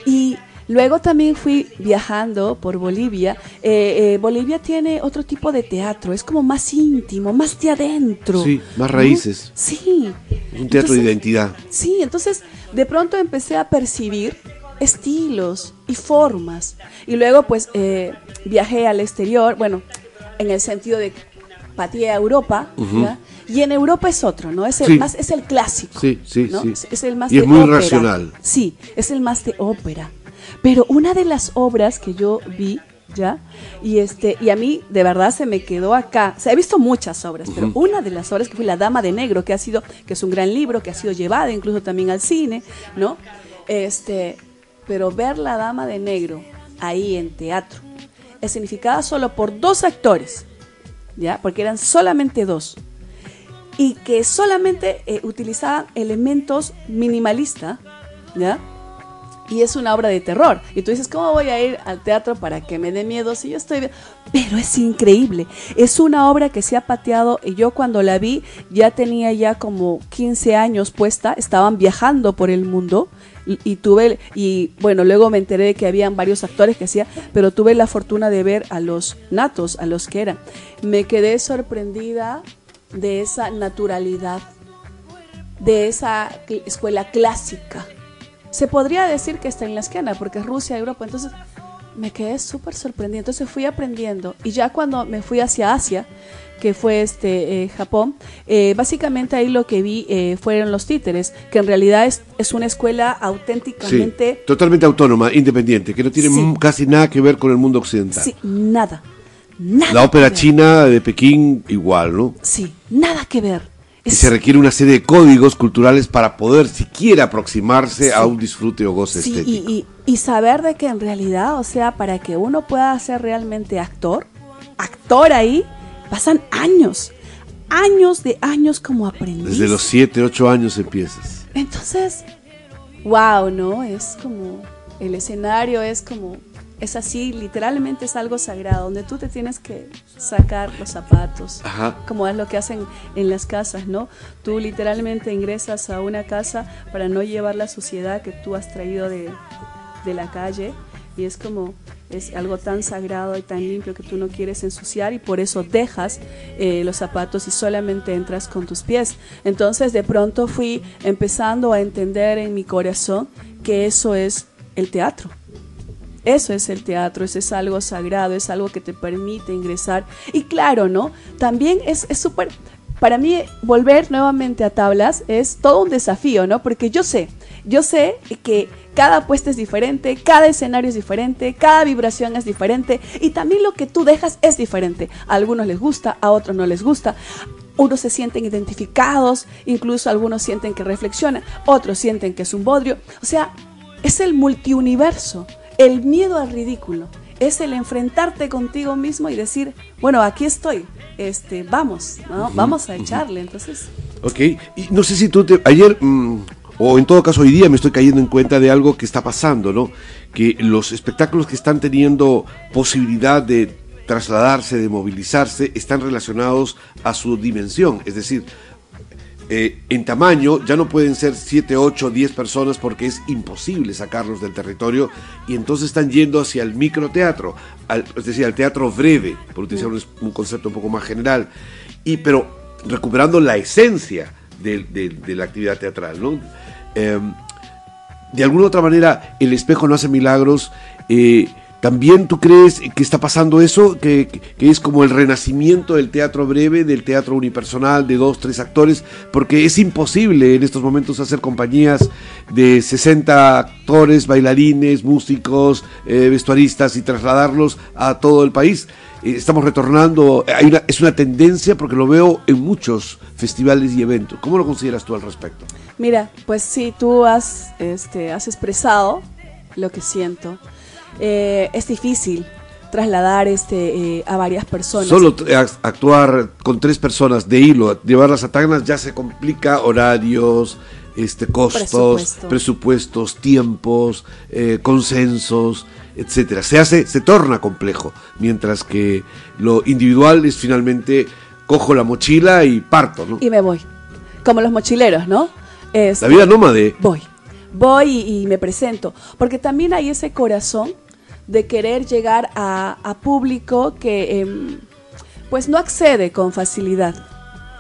Y Luego también fui viajando por Bolivia. Eh, eh, Bolivia tiene otro tipo de teatro, es como más íntimo, más de adentro. Sí, más raíces. Sí, Es un teatro de Entonces, identidad. Sí, entonces de pronto empecé a percibir estilos y formas. Y luego pues eh, viajé al exterior, bueno, en el sentido de pateé a Europa, ¿ya? y en Europa es otro, ¿no? Es el, Sí. más, es el clásico. Sí, sí, ¿no? sí. Es, es el más Y es de muy ópera. racional. Sí, es el más de ópera. Pero una de las obras que yo vi, ¿ya? Y este, y a mí de verdad se me quedó acá. O sea, he visto muchas obras, pero una de las obras que fue La Dama de Negro, que ha sido, que es un gran libro, que ha sido llevado incluso también al cine, ¿no? Este, pero ver La Dama de Negro ahí en teatro, escenificada solo por dos actores, ¿ya? Porque eran solamente dos y que solamente eh, utilizaban elementos minimalistas, ¿ya? Y es una obra de terror. Y tú dices, ¿cómo voy a ir al teatro para que me dé miedo si yo estoy bien? Pero es increíble. Es una obra que se ha pateado. Y yo cuando la vi ya tenía ya como 15 años puesta. Estaban viajando por el mundo. Y, tuve, y bueno, luego me enteré de que habían varios actores que hacía, pero tuve la fortuna de ver a los natos, a los que eran. Me quedé sorprendida de esa naturalidad, de esa escuela clásica. Se podría decir que está en la esquina, porque es Rusia, Europa. Entonces me quedé súper sorprendida. Entonces fui aprendiendo. Y ya cuando me fui hacia Asia, que fue este eh, Japón, eh, básicamente ahí lo que vi eh, fueron los títeres, que en realidad es, es una escuela Sí, auténticamente totalmente autónoma, independiente, que no tiene Sí. casi nada que ver con el mundo occidental. Sí, nada. Nada La ópera china de Pekín igual, ¿no? Sí, nada que ver. Y se requiere una serie de códigos culturales para poder siquiera aproximarse Sí. a un disfrute o goce Sí, estético. y, y- y saber de que en realidad, o sea, para que uno pueda ser realmente actor, actor ahí, pasan años, años de años como aprendiz. Desde los 7, 8 años empiezas. Entonces, wow, ¿no? Es como, el escenario es como, es así, literalmente es algo sagrado, donde tú te tienes que sacar los zapatos, Ajá. como es lo que hacen en las casas, ¿no? Tú literalmente ingresas a una casa para no llevar la suciedad que tú has traído de, de la calle y es como es algo tan sagrado y tan limpio que tú no quieres ensuciar y por eso dejas eh, los zapatos y solamente entras con tus pies. Entonces de pronto fui empezando a entender en mi corazón que eso es el teatro. Eso es el teatro, eso es algo sagrado, es algo que te permite ingresar. Y claro, ¿no? También es súper... para mí, volver nuevamente a tablas es todo un desafío, ¿no? Porque yo sé, yo sé que cada apuesta es diferente, cada escenario es diferente, cada vibración es diferente y también lo que tú dejas es diferente. A algunos les gusta, a otros no les gusta. Unos se sienten identificados, incluso algunos sienten que reflexionan, otros sienten que es un bodrio. O sea, es el multiuniverso, el miedo al ridículo, es el enfrentarte contigo mismo y decir, bueno, aquí estoy, este, vamos, ¿no? vamos a echarle. Entonces, Ok, y no sé si tú te, ayer, mm, o en todo caso hoy día me estoy cayendo en cuenta de algo que está pasando, ¿no? Que los espectáculos que están teniendo posibilidad de trasladarse, de movilizarse, están relacionados a su dimensión, es decir, eh, en tamaño ya no pueden ser 7, 8, 10 personas porque es imposible sacarlos del territorio y entonces están yendo hacia el microteatro, al- es decir, al teatro breve, por utilizar un, un concepto un poco más general, y pero recuperando la esencia de, la actividad teatral. Em, de alguna u otra manera el espejo no hace milagros. eh, ¿También tú crees que está pasando eso? Que, es como el renacimiento del teatro breve, del teatro unipersonal, de dos, tres actores, porque es imposible en estos momentos hacer compañías de 60 actores, bailarines, músicos, eh, vestuaristas y trasladarlos a todo el país. Eh, estamos retornando, hay una, es una tendencia porque lo veo en muchos festivales y eventos. ¿Cómo lo consideras tú al respecto? Mira, pues sí, tú has, este, has expresado lo que siento. Eh, es difícil trasladar este, eh, a varias personas. Solo ac- actuar con tres personas de hilo, llevarlas a Tacnas ya se complica horarios, este, costos, Presupuesto. presupuestos, tiempos, eh, consensos, etcétera. Se hace, se torna complejo, mientras que lo individual es finalmente cojo la mochila y parto, ¿no? Y me voy. Como los mochileros, ¿no? Este, La vida nómade. Voy. Voy y, y me presento. Porque también hay ese corazón de querer llegar a, a público que em, pues no accede con facilidad.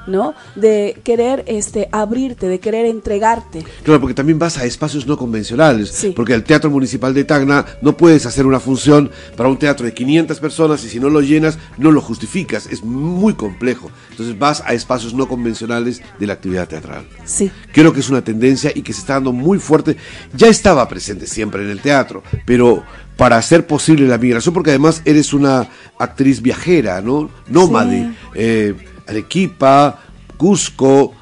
¿no? De querer este, abrirte, de querer entregarte. Claro, porque también vas a espacios no convencionales. Sí. Porque el Teatro Municipal de Tacna no puedes hacer una función para un teatro de 500 personas y si no lo llenas, no lo justificas. Es muy complejo. Entonces vas a espacios no convencionales de la actividad teatral. Sí. Creo que es una tendencia y que se está dando muy fuerte. Ya estaba presente siempre en el teatro, pero para hacer posible la migración, porque además eres una actriz viajera, ¿no? Nómade. Sí. Eh, Arequipa, Cusco,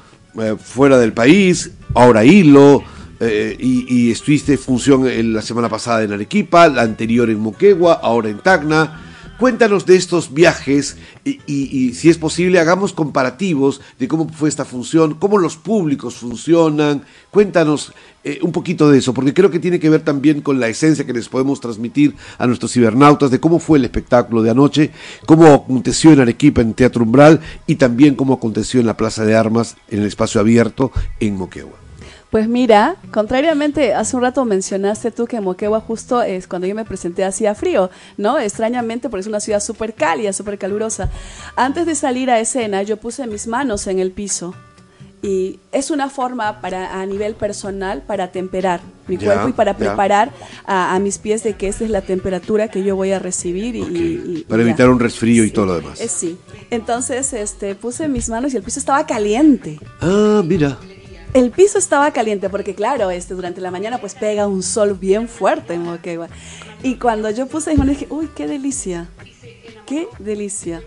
eh, fuera del país, ahora Hilo, eh, y, y estuviste función en la semana pasada en Arequipa, la anterior en Moquegua, ahora en Tacna. Cuéntanos de estos viajes y, si es posible hagamos comparativos de cómo fue esta función, cómo los públicos funcionan. Cuéntanos eh, un poquito de eso, porque creo que tiene que ver también con la esencia que les podemos transmitir a nuestros cibernautas de cómo fue el espectáculo de anoche, cómo aconteció en Arequipa en Teatro Umbral y también cómo aconteció en la Plaza de Armas en el espacio abierto en Moquegua. Pues mira, contrariamente, hace un rato mencionaste tú que Moquegua justo es cuando yo me presenté hacía frío, ¿no? Extrañamente, porque es una ciudad súper cálida, súper calurosa. Antes de salir a escena, yo puse mis manos en el piso. Y es una forma para a nivel personal para temperar mi cuerpo y para preparar a, a mis pies de que esta es la temperatura que yo voy a recibir y, Ok, y- y- para evitar un resfrío y todo lo demás. eh, sí. Entonces, este, puse mis manos y el piso estaba caliente Ah, mira. El piso estaba caliente porque claro, este durante la mañana pues pega un sol bien fuerte en Moquegua. Y cuando yo puse mis manos dije, uy, qué delicia. Qué delicia.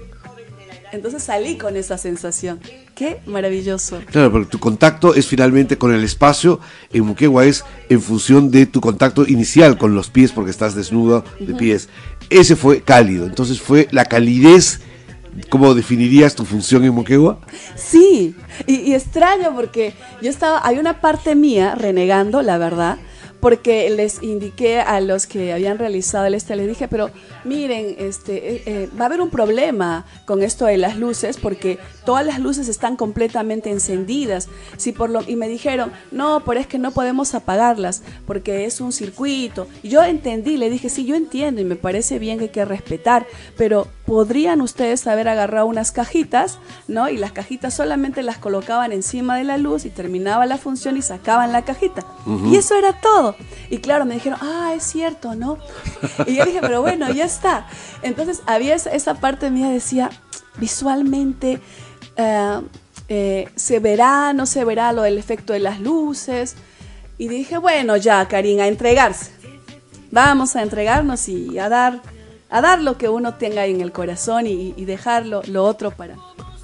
Entonces salí con esa sensación. Qué maravilloso. Claro, porque tu contacto es finalmente con el espacio. En Moquegua es en función de tu contacto inicial con los pies, porque estás desnudo de pies. Ese fue cálido. Entonces fue la calidez. ¿Cómo definirías tu función en Moquegua? Sí, y, extraño porque yo estaba, hay una parte mía renegando, la verdad, porque les indiqué a los que habían realizado el este, les dije, pero miren, este, eh, eh, va a haber un problema con esto de las luces, porque todas las luces están completamente encendidas. Por lo, y me dijeron, no, pero es que no podemos apagarlas, porque es un circuito. Yo entendí, le dije, sí, yo entiendo y me parece bien que hay que respetar, pero podrían ustedes haber agarrado unas cajitas, ¿no? Y las cajitas solamente las colocaban encima de la luz y terminaba la función y sacaban la cajita. Y eso era todo. Y claro, me dijeron, ah, es cierto, ¿no? Y yo dije, pero bueno, ya está. Entonces había esa, esa parte mía, decía, visualmente, eh, eh, ¿se verá, no se verá lo del efecto de las luces? Y dije, bueno, ya, Karina, a entregarse. Vamos a entregarnos y a dar, a dar lo que uno tenga en el corazón y, y dejar lo, otro para,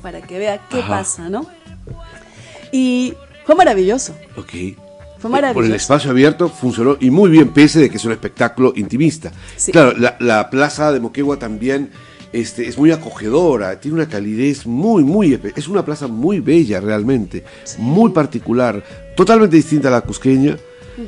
para que vea qué Ajá. pasa, ¿no? Y fue maravilloso. Ok. Fue maravilloso. Por el espacio abierto funcionó y muy bien, pese de que es un espectáculo intimista. Sí. Claro, la, la plaza de Moquegua también este, es muy acogedora, tiene una calidez muy, muy. Es una plaza muy bella realmente, muy particular, totalmente distinta a la cusqueña,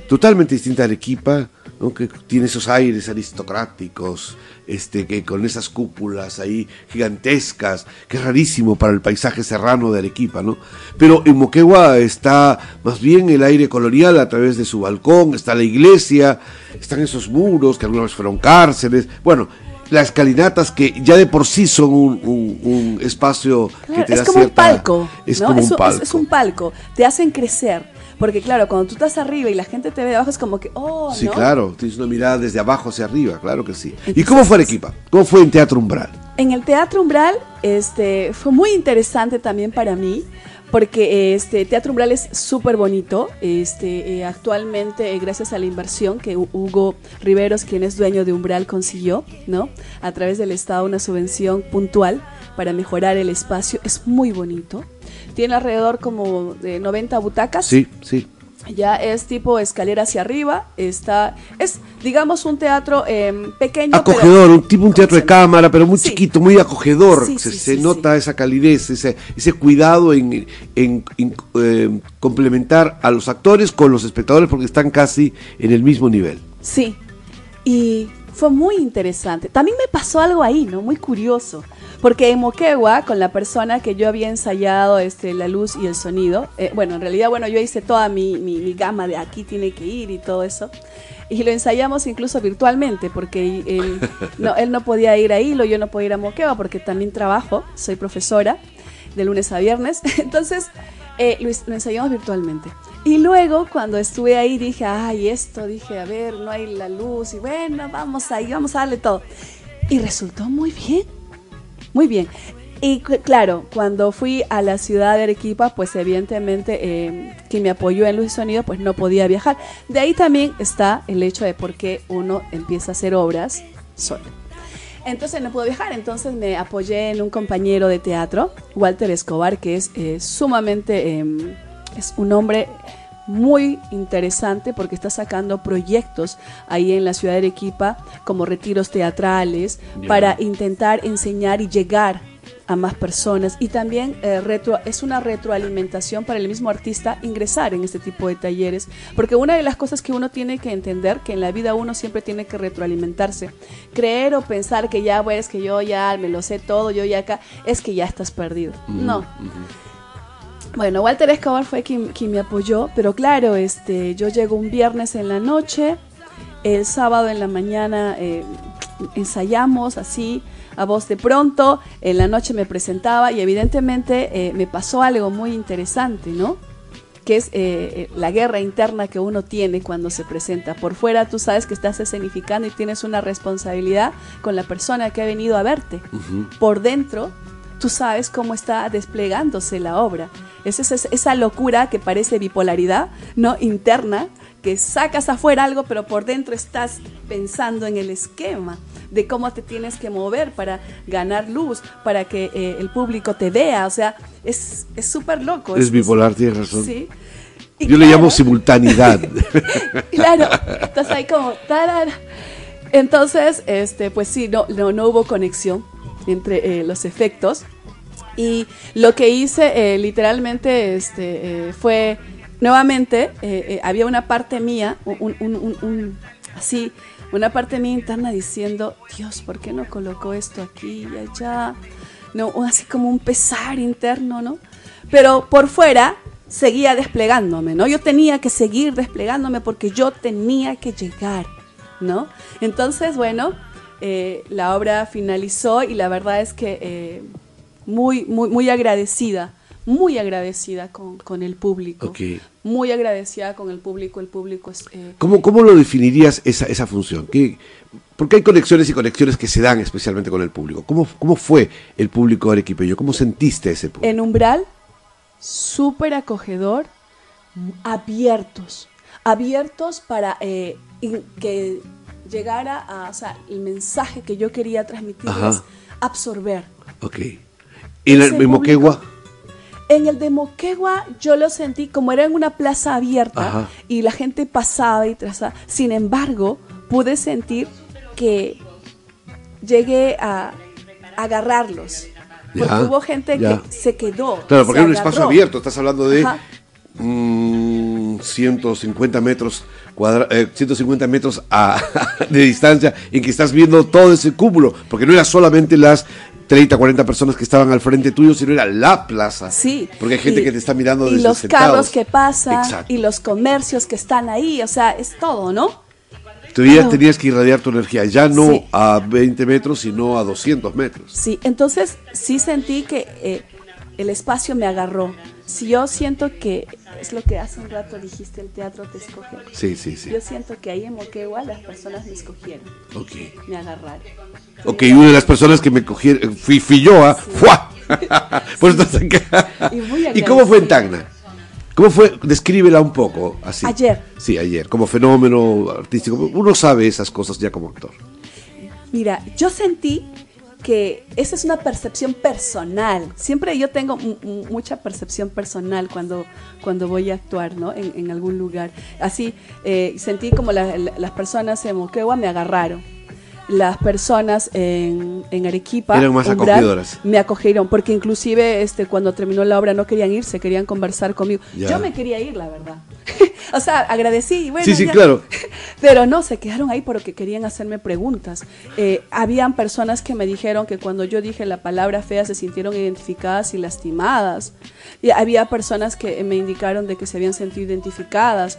totalmente distinta a Arequipa, ¿no? que tiene esos aires aristocráticos, este, que con esas cúpulas ahí gigantescas, que es rarísimo para el paisaje serrano de Arequipa, ¿no? Pero en Moquegua está más bien el aire colonial a través de su balcón, está la iglesia, están esos muros que alguna vez fueron cárceles, bueno, las calinatas que ya de por sí son un, un- un espacio que te es da como un palco. Es ¿no? como un palco. es un palco. Te hacen crecer. Porque claro, cuando tú estás arriba y la gente te ve de abajo es como que, oh, Sí, ¿no? claro, tienes una mirada desde abajo hacia arriba, claro que sí. ¿Y cómo fue Arequipa? ¿Cómo fue en Teatro Umbral? En el Teatro Umbral este, fue muy interesante también para mí, porque este Teatro Umbral es súper bonito. Este, eh, actualmente, eh, gracias a la inversión que Hu- Hugo Riveros, quien es dueño de Umbral, consiguió, ¿no? A través del Estado, una subvención puntual para mejorar el espacio. Es muy bonito. Tiene alrededor como de 90 butacas. Sí, sí. Ya es tipo escalera hacia arriba, está, es digamos un teatro em, pequeño. pero- acogedor, un tipo un teatro de cámara, pero muy Sí. chiquito, muy acogedor. Sí, se sí, se nota esa calidez, ese, ese cuidado en, en- en, eh, complementar a los actores con los espectadores porque están casi en el mismo nivel. Sí, y fue muy interesante. También me pasó algo ahí, ¿no? Muy curioso. Porque en Moquegua, con la persona que yo había ensayado este, la luz y el sonido, eh, bueno, en realidad, bueno, yo hice toda mi, mi, mi gama de aquí tiene que ir y todo eso. Y lo ensayamos incluso virtualmente, porque él no, él no podía ir a Hilo, yo no podía ir a Moquegua, porque también trabajo, soy profesora. de lunes a viernes. Entonces, eh, lo, lo ensayamos virtualmente. Y luego cuando estuve ahí dije, ay, esto, dije, a ver, no hay la luz y bueno, vamos ahí, vamos a darle todo. Y resultó muy bien, muy bien. Y claro, cuando fui a la ciudad de Arequipa, pues evidentemente eh, quien me apoyó en luz y sonido, pues no podía viajar. De ahí también está el hecho de por qué uno empieza a hacer obras solo. Entonces no puedo viajar, entonces me apoyé en un compañero de teatro, Walter Escobar, que es eh, sumamente, em, es un hombre muy interesante porque está sacando proyectos ahí en la ciudad de Arequipa como retiros teatrales para intentar enseñar y llegar a más personas y también eh, retro, es una retroalimentación para el mismo artista ingresar en este tipo de talleres, porque una de las cosas que uno tiene que entender, que en la vida uno siempre tiene que retroalimentarse, creer o pensar que ya, pues, que yo ya me lo sé todo, yo ya acá, es que ya estás perdido. no. Bueno, Walter Escobar fue quien, me apoyó, pero claro, este, yo llego un viernes en la noche, el sábado en la mañana eh, ensayamos así, a voz de pronto, en la noche me presentaba y evidentemente eh, me pasó algo muy interesante, ¿no? que es eh, la guerra interna que uno tiene cuando se presenta. Por fuera tú sabes que estás escenificando y tienes una responsabilidad con la persona que ha venido a verte. Por dentro tú sabes cómo está desplegándose la obra. Es esa, esa locura que parece bipolaridad, ¿no? Interna, que sacas afuera algo, pero por dentro estás pensando en el esquema de cómo te tienes que mover para ganar luz, para que eh, el público te vea. O sea, es súper loco. Es, bipolar, tienes razón. Sí. Yo le llamo simultaneidad. claro, estás ahí como... Entonces, este, pues sí, no, no, no hubo conexión entre eh, los efectos. Y lo que hice eh, literalmente este, fue, nuevamente, había una parte mía, así, una parte mía interna diciendo, Dios, ¿por qué no colocó esto aquí y allá? No, así como un pesar interno, ¿no? Pero por fuera seguía desplegándome, ¿no? Yo tenía que seguir desplegándome porque yo tenía que llegar, ¿no? Entonces, bueno, eh, la obra finalizó y la verdad es que eh, muy, muy, muy agradecida, muy agradecida con, el público. Muy agradecida con el público. El público es, eh, ¿Cómo, ¿Cómo, lo definirías esa, esa función? ¿Qué, porque hay conexiones y conexiones que se dan especialmente con el público. ¿Cómo, cómo fue el público arequipeño? ¿Cómo sentiste ese público? En Umbral, súper acogedor, abiertos. Abiertos para que llegara a, o sea, el mensaje que yo quería transmitir es absorber. Ok. ¿Y en el Moquegua? En el de Moquegua yo lo sentí como era en una plaza abierta y la gente pasaba y trazaba. Sin embargo, pude sentir que llegué a agarrarlos. Porque hubo gente que se quedó. Claro, porque era un espacio abierto. Estás hablando de 150 mm, metros 150 eh, metros de distancia en que estás viendo todo ese cúmulo, porque no era solamente las 30, 40 personas que estaban al frente tuyo, sino era la plaza. Sí. Porque hay gente que te está mirando desde Y los carros que pasan, y los comercios que están ahí, o sea, es todo, ¿no? Tú ya tenías que irradiar tu energía, ya no a 20 metros, sino a 200 metros. Sí, entonces sí sentí que eh, el espacio me agarró. Si yo siento que es lo que hace un rato dijiste, el teatro te escoge. Sí, sí, sí. Yo siento que ahí en Moquegua las personas me escogieron. Ok. Me agarraron. Ok, una de las personas que me cogieron, fui, fui yo, ¿ah? ¡Fua! Por y, ¿Y cómo fue en Tacna? ¿Cómo fue? Descríbela un poco así. Ayer. Sí, ayer, como fenómeno artístico. Uno sabe esas cosas ya como actor. Mira, yo sentí que esa es una percepción personal. Siempre yo tengo mucha percepción personal cuando, cuando voy a actuar ¿no? en, algún lugar. Así eh, sentí como las personas en Moquegua me agarraron las personas en, en Arequipa me acogieron porque inclusive este cuando terminó la obra no querían irse querían conversar conmigo. Yo me quería ir la verdad. O sea agradecí bueno sí sí claro. Pero no se quedaron ahí porque querían hacerme preguntas. Eh, habían personas que me dijeron que cuando yo dije la palabra fea se sintieron identificadas y lastimadas. Y había personas que me indicaron de que se habían sentido identificadas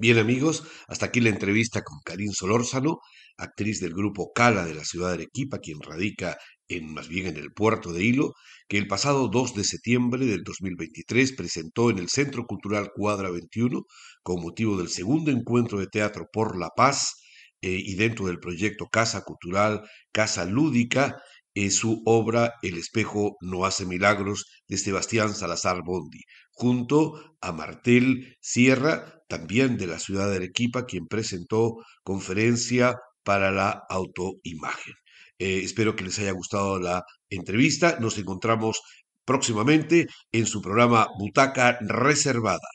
Bien amigos, hasta aquí la entrevista con Karin Solórzano, actriz del grupo Cala de la ciudad de Arequipa, quien radica en más bien en el puerto de Hilo, que el pasado 2 de septiembre del 2023 presentó en el Centro Cultural Cuadra 21 con motivo del segundo encuentro de teatro por la paz eh, y dentro del proyecto Casa Cultural, Casa Lúdica, eh, su obra El espejo no hace milagros de Sebastián Salazar Bondi, junto a Martel Sierra, también de la ciudad de Arequipa, quien presentó conferencia para la autoimagen. Eh, espero que les haya gustado la entrevista. Nos encontramos próximamente en su programa Butaca Reservada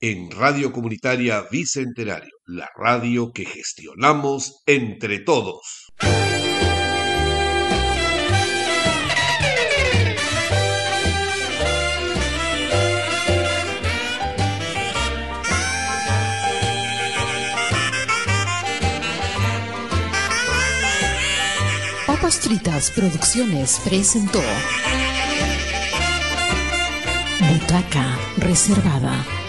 en Radio Comunitaria Bicentenario, la radio que gestionamos entre todos. Papas Producciones presentó Butaca Reservada.